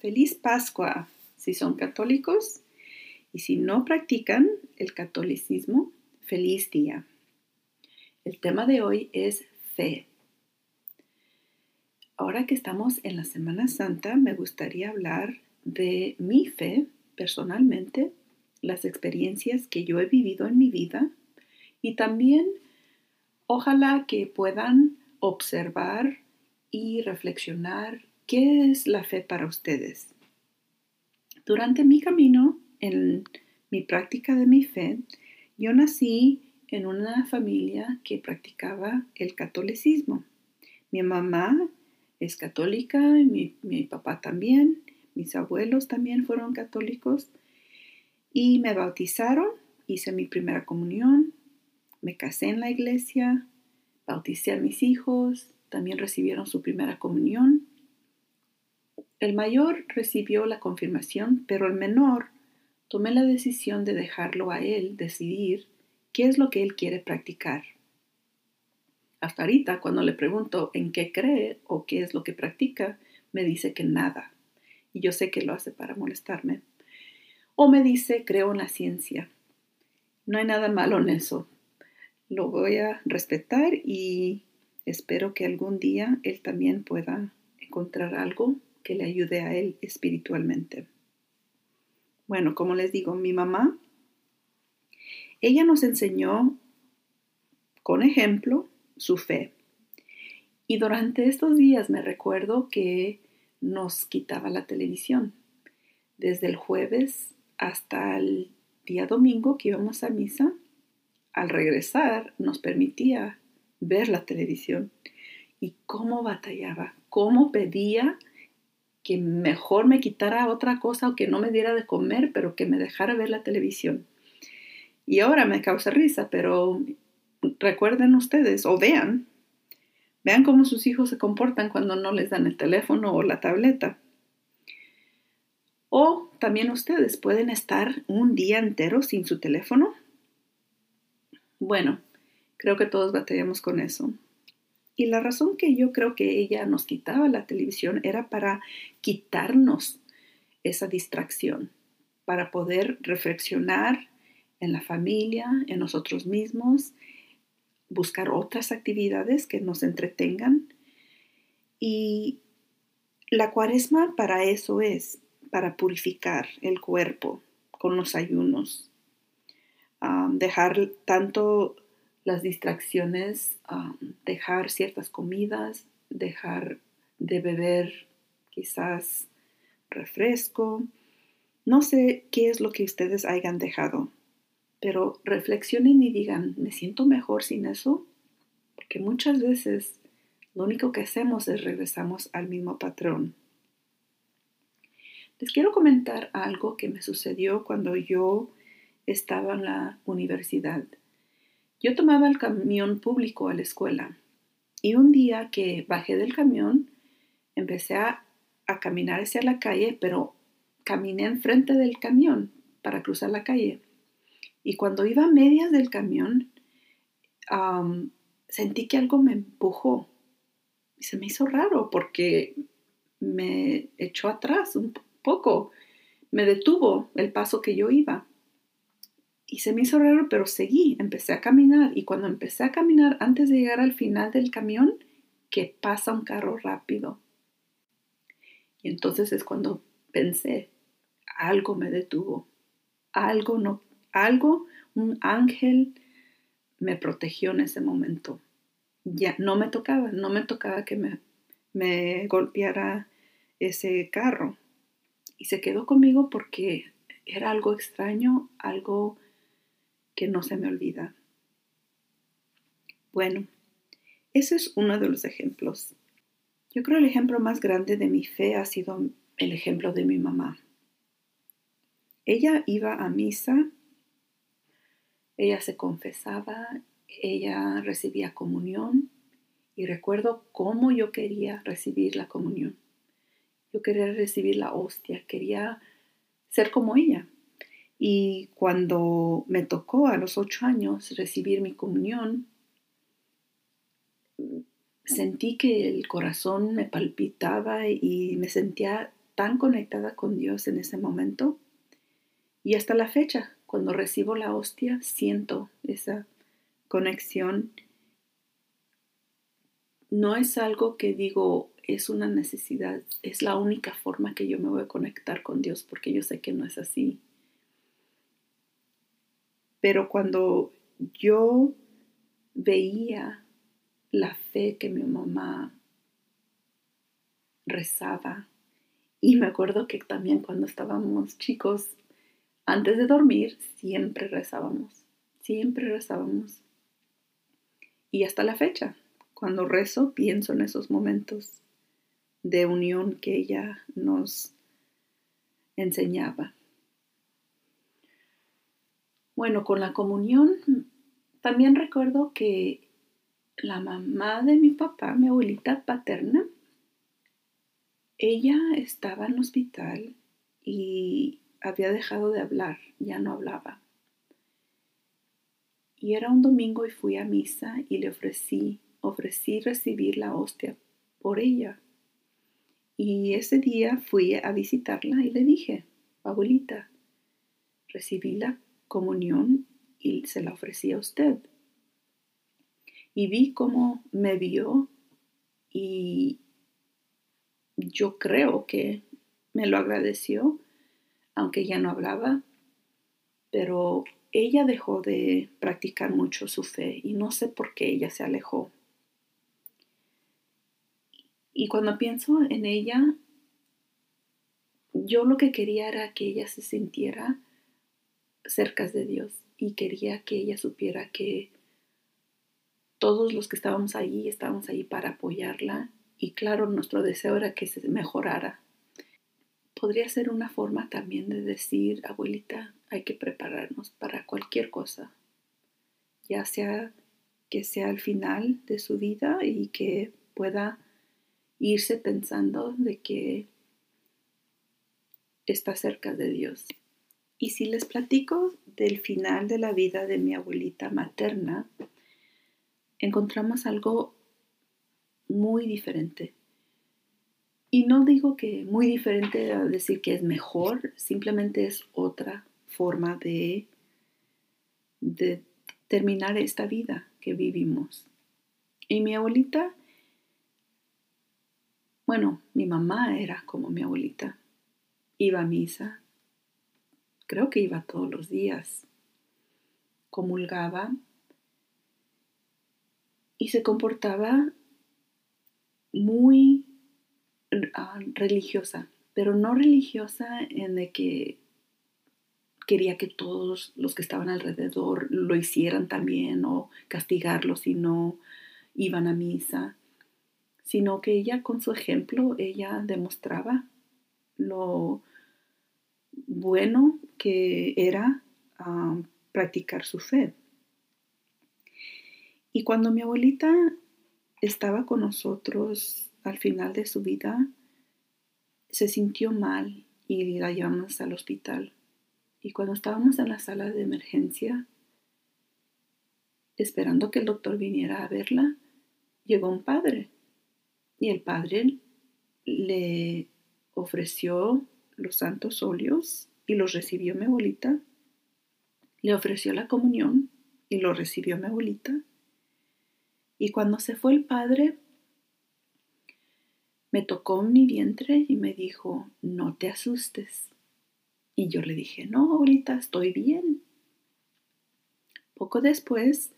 feliz Pascua si son católicos y si no practican el catolicismo, feliz día. El tema de hoy es fe. Ahora que estamos en la Semana Santa, me gustaría hablar de mi fe personalmente, las experiencias que yo he vivido en mi vida y también ojalá que puedan observar y reflexionar qué es la fe para ustedes. Durante mi camino en mi práctica de mi fe, yo nací en una familia que practicaba el catolicismo. Mi mamá es católica, mi, papá también, mis abuelos también fueron católicos y me bautizaron, hice mi primera comunión, me casé en la iglesia, bauticé a mis hijos, también recibieron su primera comunión. El mayor recibió la confirmación, pero el menor tomé la decisión de dejarlo a él decidir qué es lo que él quiere practicar. Hasta ahorita, cuando le pregunto en qué cree o qué es lo que practica, me dice que nada. Y yo sé que lo hace para molestarme. O me dice, creo en la ciencia. No hay nada malo en eso. Lo voy a respetar y espero que algún día él también pueda encontrar algo que le ayude a él espiritualmente. Bueno, como les digo, mi mamá, ella nos enseñó con ejemplo su fe. Y durante estos días me recuerdo que nos quitaba la televisión. Desde el jueves hasta el día domingo que íbamos a misa, al regresar nos permitía ver la televisión. Y cómo batallaba, cómo pedía que mejor me quitara otra cosa o que no me diera de comer, pero que me dejara ver la televisión. Y ahora me causa risa, pero recuerden ustedes o vean, vean cómo sus hijos se comportan cuando no les dan el teléfono o la tableta. O también ustedes pueden estar un día entero sin su teléfono. Bueno, creo que todos batallamos con eso. Y la razón que yo creo que ella nos quitaba la televisión era para quitarnos esa distracción, para poder reflexionar en la familia, en nosotros mismos, buscar otras actividades que nos entretengan. Y la cuaresma para eso es, para purificar el cuerpo con los ayunos, dejar tanto las distracciones, dejar ciertas comidas, dejar de beber quizás refresco. No sé qué es lo que ustedes hayan dejado, pero reflexionen y digan, ¿me siento mejor sin eso? Porque muchas veces lo único que hacemos es regresamos al mismo patrón. Les quiero comentar algo que me sucedió cuando yo estaba en la universidad. Yo tomaba el camión público a la escuela y un día que bajé del camión, empecé a, caminar hacia la calle, pero caminé enfrente del camión para cruzar la calle. Y cuando iba a medias del camión, sentí que algo me empujó. Y se me hizo raro porque me echó atrás un poco, me detuvo el paso que yo iba. Y se me hizo raro, pero seguí, empecé a caminar. Y cuando empecé a caminar, antes de llegar al final del camión, que pasa un carro rápido. Y entonces es cuando pensé, algo me detuvo, algo no, algo, un ángel me protegió en ese momento. Ya no me tocaba, no me tocaba que me, me golpeara ese carro. Y se quedó conmigo porque era algo extraño, algo que no se me olvida. Bueno, ese es uno de los ejemplos. Yo creo el ejemplo más grande de mi fe ha sido el ejemplo de mi mamá. Ella iba a misa, ella se confesaba, ella recibía comunión y recuerdo cómo yo quería recibir la comunión. Yo quería recibir la hostia, quería ser como ella. Y cuando me tocó a los ocho años recibir mi comunión, sentí que el corazón me palpitaba y me sentía tan conectada con Dios en ese momento. Y hasta la fecha, cuando recibo la hostia, siento esa conexión. No es algo que digo, es una necesidad, es la única forma que yo me voy a conectar con Dios, porque yo sé que no es así. Pero cuando yo veía la fe que mi mamá rezaba, y me acuerdo que también cuando estábamos chicos, antes de dormir, siempre rezábamos, siempre rezábamos. Y hasta la fecha, cuando rezo, pienso en esos momentos de unión que ella nos enseñaba. Bueno, con la comunión, también recuerdo que la mamá de mi papá, mi abuelita paterna, ella estaba en el hospital y había dejado de hablar, ya no hablaba. Y era un domingo y fui a misa y le ofrecí, ofrecí recibir la hostia por ella. Y ese día fui a visitarla y le dije, abuelita, recibí la comunión y se la ofrecí a usted. Y vi cómo me vio y yo creo que me lo agradeció, aunque ya no hablaba, pero ella dejó de practicar mucho su fe y no sé por qué ella se alejó. Y cuando pienso en ella, yo lo que quería era que ella se sintiera cerca de Dios y quería que ella supiera que todos los que estábamos allí estábamos allí para apoyarla y claro, nuestro deseo era que se mejorara. Podría ser una forma también de decir, abuelita, hay que prepararnos para cualquier cosa, ya sea que sea el final de su vida y que pueda irse pensando de que está cerca de Dios. Y si les platico del final de la vida de mi abuelita materna, encontramos algo muy diferente. Y no digo que muy diferente a decir que es mejor, simplemente es otra forma de, de terminar esta vida que vivimos. Y mi abuelita, bueno, mi mamá era como mi abuelita. Iba a misa, creo que iba todos los días, comulgaba y se comportaba muy ah, religiosa, pero no religiosa en de que quería que todos los que estaban alrededor lo hicieran también o castigarlos si no iban a misa, sino que ella con su ejemplo, ella demostraba lo bueno que era ah, practicar su fe. Y cuando mi abuelita estaba con nosotros al final de su vida, se sintió mal y la llevamos al hospital. Y cuando estábamos en la sala de emergencia, esperando que el doctor viniera a verla, llegó un padre. Y el padre le ofreció los santos óleos y los recibió mi abuelita. Le ofreció la comunión y lo recibió mi abuelita. Y cuando se fue el padre, me tocó mi vientre y me dijo, no te asustes. Y yo le dije, no, ahorita estoy bien. Poco después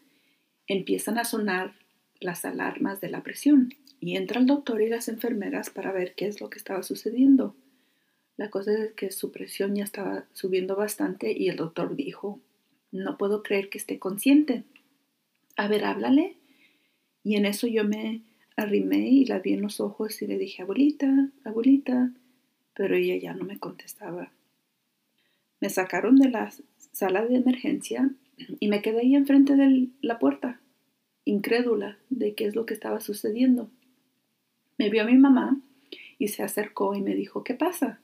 empiezan a sonar las alarmas de la presión y entra el doctor y las enfermeras para ver qué es lo que estaba sucediendo. La cosa es que su presión ya estaba subiendo bastante y el doctor dijo, no puedo creer que esté consciente. A ver, háblale y en eso yo me arrimé y la vi en los ojos y le dije, abuelita, abuelita, pero ella ya no me contestaba. Me sacaron de la sala de emergencia y me quedé ahí enfrente de la puerta, incrédula de qué es lo que estaba sucediendo. Me vio mi mamá y se acercó y me dijo, ¿qué pasa?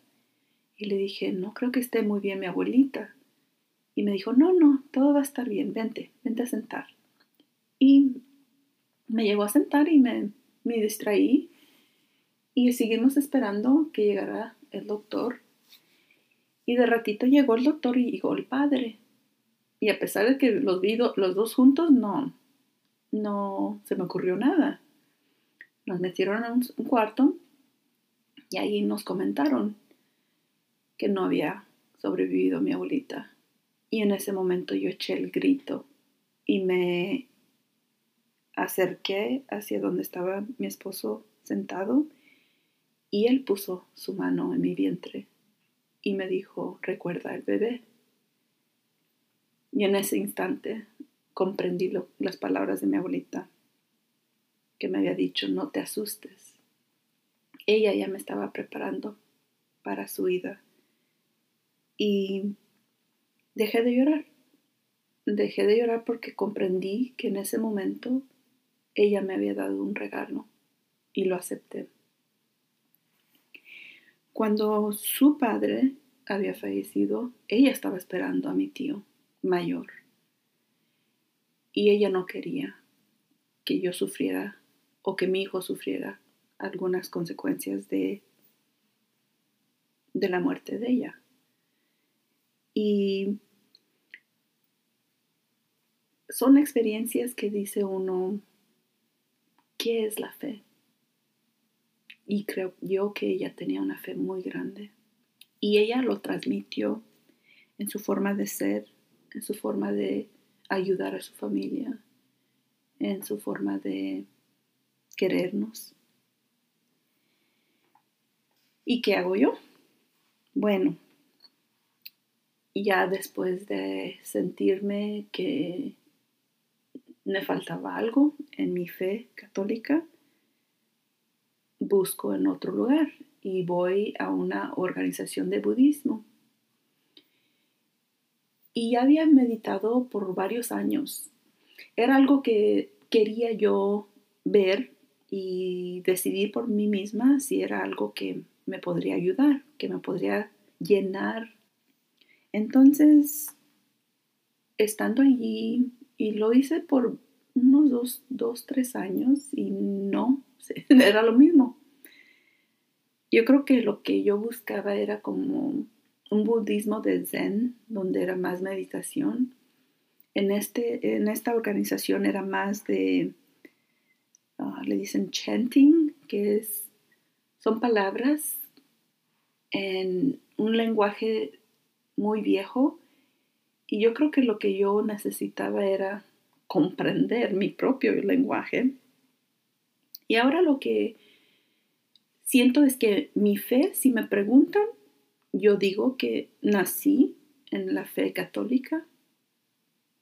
Y le dije, no creo que esté muy bien mi abuelita. Y me dijo, no, no, todo va a estar bien, vente, vente a sentar. Y me llegó a sentar y me, me distraí y seguimos esperando que llegara el doctor. Y de ratito llegó el doctor y llegó el padre. Y a pesar de que los vi los dos juntos, no, no se me ocurrió nada. Nos metieron en un cuarto y ahí nos comentaron que no había sobrevivido mi abuelita. Y en ese momento yo eché el grito y me acerqué hacia donde estaba mi esposo sentado y él puso su mano en mi vientre y me dijo, recuerda el bebé. Y en ese instante comprendí las palabras de mi abuelita, que me había dicho, no te asustes. Ella ya me estaba preparando para su ida. Y dejé de llorar. Dejé de llorar porque comprendí que en ese momento ella me había dado un regalo y lo acepté. Cuando su padre había fallecido, ella estaba esperando a mi tío mayor y ella no quería que yo sufriera o que mi hijo sufriera algunas consecuencias de, de la muerte de ella. Y son experiencias que dice uno, ¿qué es la fe? Y creo yo que ella tenía una fe muy grande. Y ella lo transmitió en su forma de ser, en su forma de ayudar a su familia, en su forma de querernos. ¿Y qué hago yo? Bueno, ya después de sentirme que me faltaba algo en mi fe católica, busco en otro lugar y voy a una organización de budismo. Y ya había meditado por varios años. Era algo que quería yo ver y decidir por mí misma si era algo que me podría ayudar, que me podría llenar. Entonces, estando allí, y lo hice por unos dos, dos tres años y no, era lo mismo. Yo creo que lo que yo buscaba era como un budismo de zen, donde era más meditación. En, este, en esta organización era más de, ah, le dicen chanting, que es, son palabras en un lenguaje muy viejo. Y yo creo que lo que yo necesitaba era comprender mi propio lenguaje. Y ahora lo que siento es que mi fe, si me preguntan, yo digo que nací en la fe católica,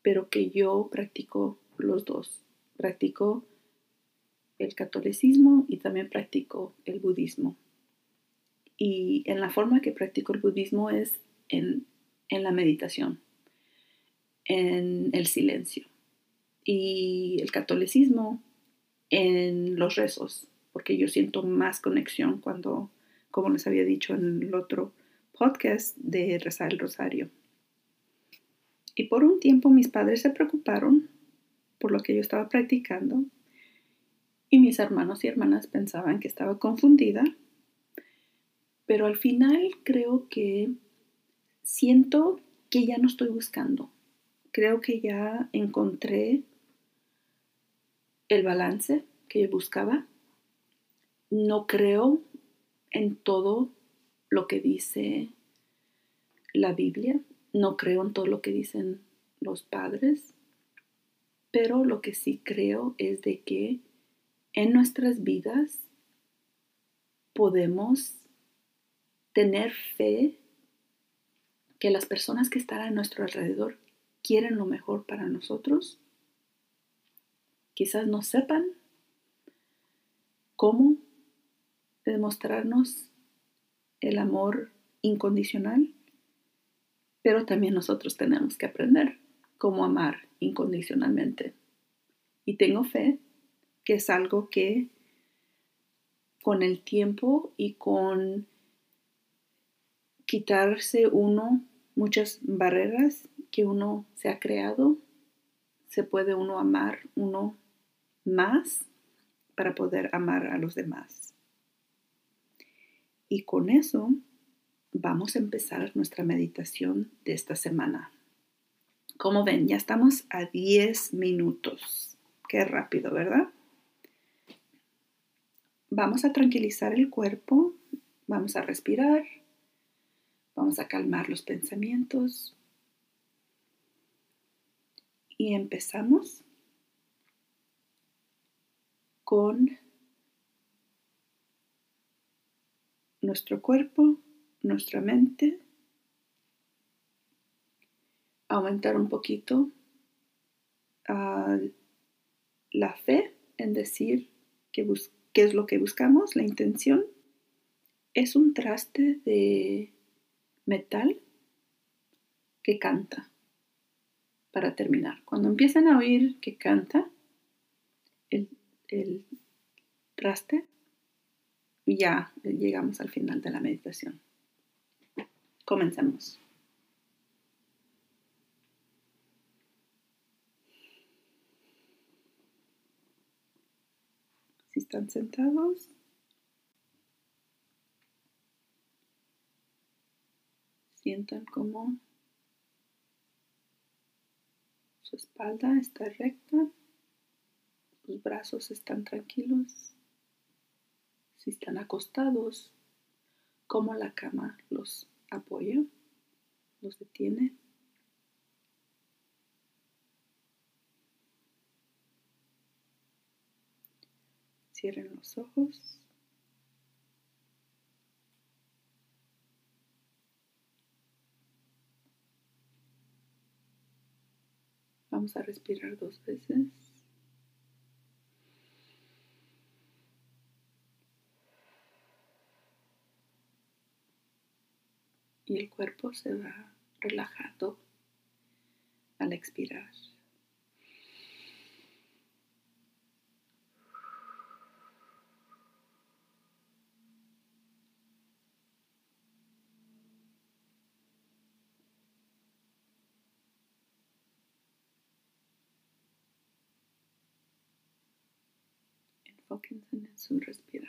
pero que yo practico los dos. Practico el catolicismo y también practico el budismo. Y en la forma que practico el budismo es en, en la meditación, en el silencio. Y el catolicismo en los rezos, porque yo siento más conexión cuando, como les había dicho en el otro podcast, de rezar el rosario. Y por un tiempo mis padres se preocuparon por lo que yo estaba practicando y mis hermanos y hermanas pensaban que estaba confundida, pero al final creo que siento que ya no estoy buscando. Creo que ya encontré el balance que buscaba. No creo en todo lo que dice la Biblia, no creo en todo lo que dicen los padres, pero lo que sí creo es de que en nuestras vidas podemos tener fe que las personas que están a nuestro alrededor quieren lo mejor para nosotros. Quizás no sepan cómo demostrarnos el amor incondicional, pero también nosotros tenemos que aprender cómo amar incondicionalmente. Y tengo fe que es algo que con el tiempo y con quitarse uno muchas barreras que uno se ha creado, se puede uno amar uno más para poder amar a los demás. Y con eso vamos a empezar nuestra meditación de esta semana. Como ven, ya estamos a 10 minutos. Qué rápido, ¿verdad? Vamos a tranquilizar el cuerpo, vamos a respirar, vamos a calmar los pensamientos y empezamos con nuestro cuerpo, nuestra mente, aumentar un poquito uh, la fe en decir qué es lo que buscamos, la intención. Es un traste de metal que canta. Para terminar, cuando empiezan a oír que canta, el, el traste, ya llegamos al final de la meditación. Comencemos. Si están sentados, sientan como su espalda está recta, sus brazos están tranquilos. Si están acostados, como la cama los apoya, los detiene. Cierren los ojos. Vamos a respirar dos veces. Y el cuerpo se va relajando al expirar. En su respirar.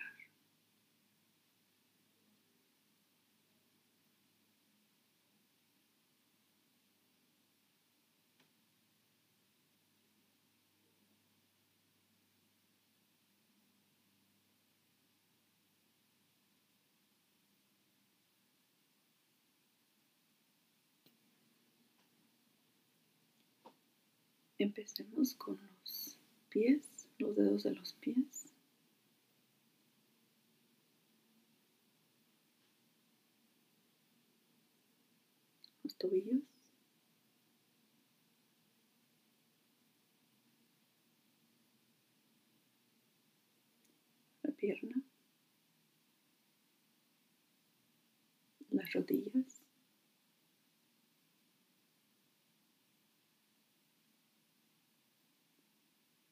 Empecemos con los pies, los dedos de los pies. Tobillos. La pierna. Las rodillas.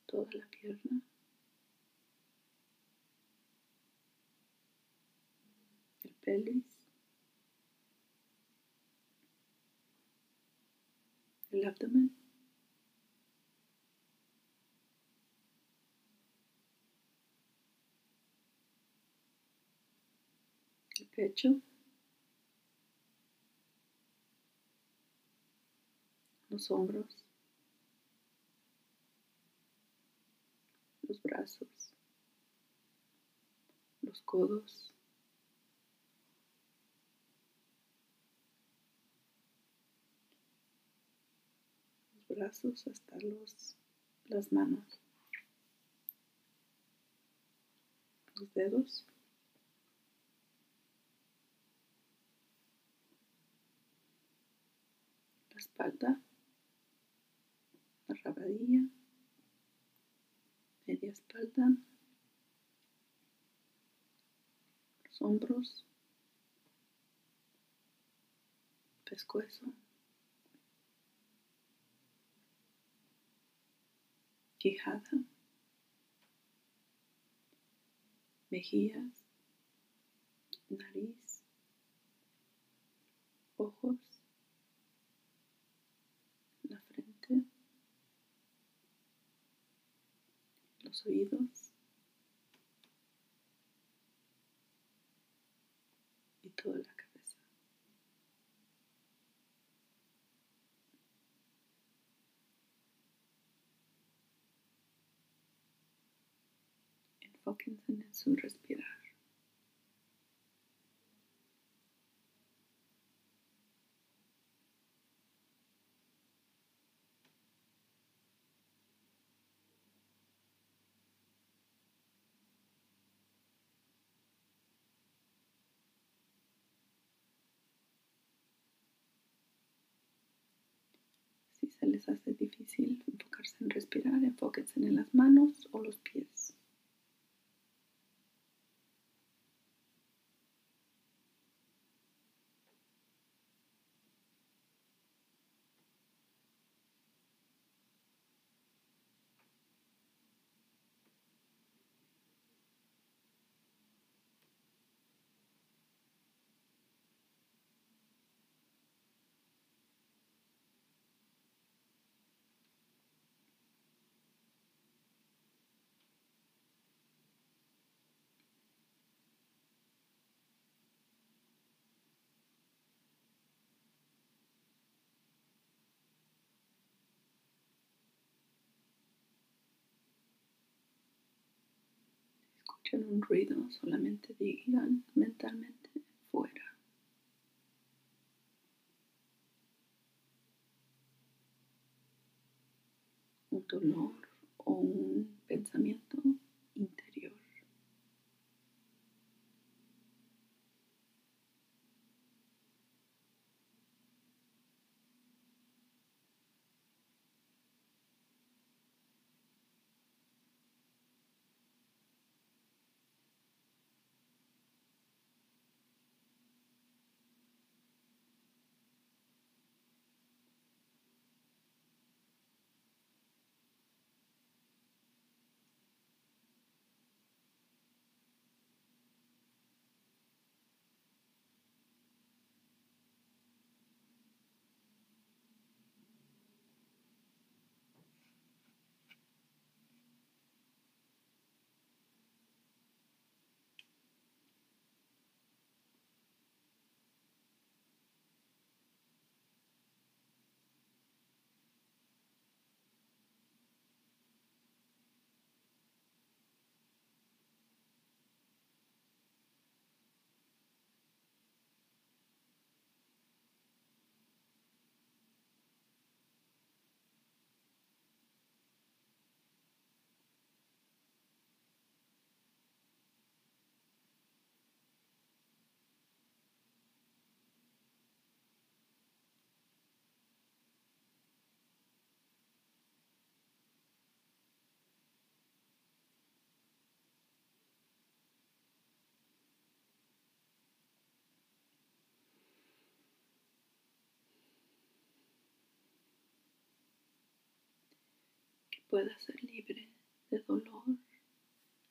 Toda la pierna. El pelvis. El abdomen. Pecho. Los hombros. Los brazos. Los codos. Brazos hasta los, las manos, los dedos. La espalda, la rabadilla, media espalda, los hombros, pescuezo. Quijada, mejillas, nariz, ojos, la frente, los oídos y toda la cabeza. Enfóquense en su respirar. Si se les hace difícil enfocarse en respirar, enfóquense en las manos o los pies. Escuchen un ruido, solamente digan mentalmente fuera. Un dolor o un pensamiento interior. Pueda ser libre de dolor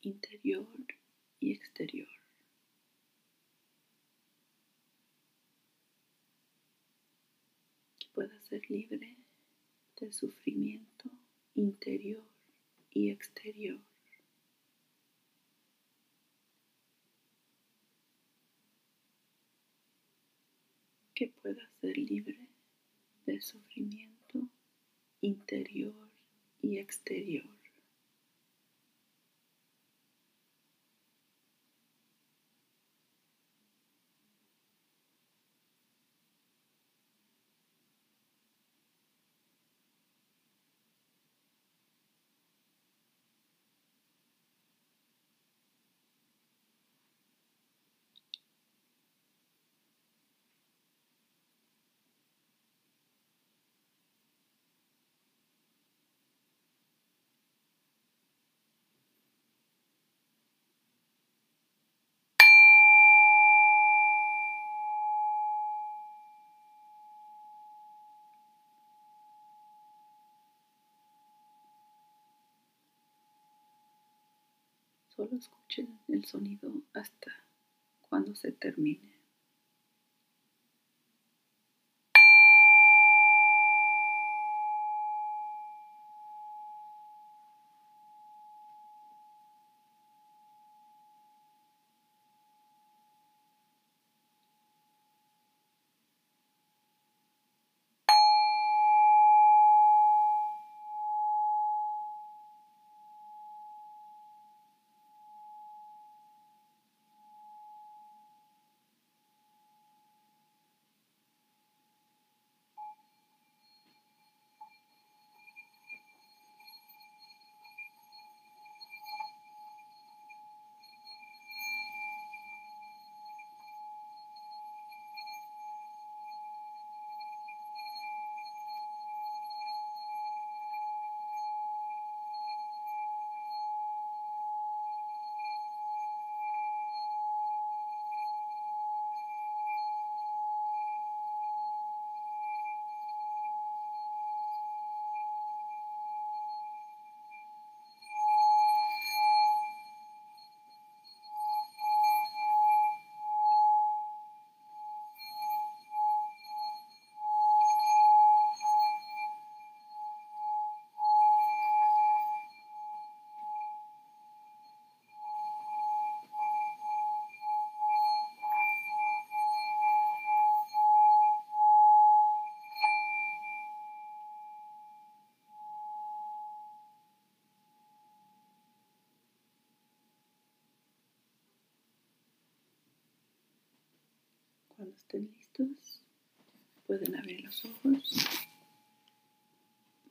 interior y exterior. Que pueda ser libre de sufrimiento interior y exterior. Que pueda ser libre de sufrimiento interior y exterior. Solo escuchen el sonido hasta cuando se termine. Cuando estén listos, pueden abrir los ojos,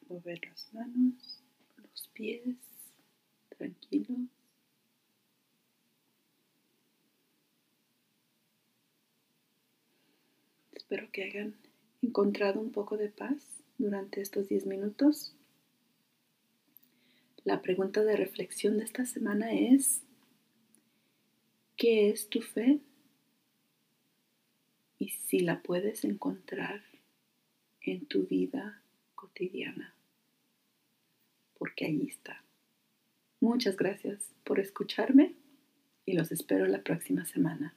mover las manos, los pies, tranquilos. Espero que hayan encontrado un poco de paz durante estos 10 minutos. La pregunta de reflexión de esta semana es, ¿qué es tu fe? Y si la puedes encontrar en tu vida cotidiana, porque ahí está. Muchas gracias por escucharme y los espero la próxima semana.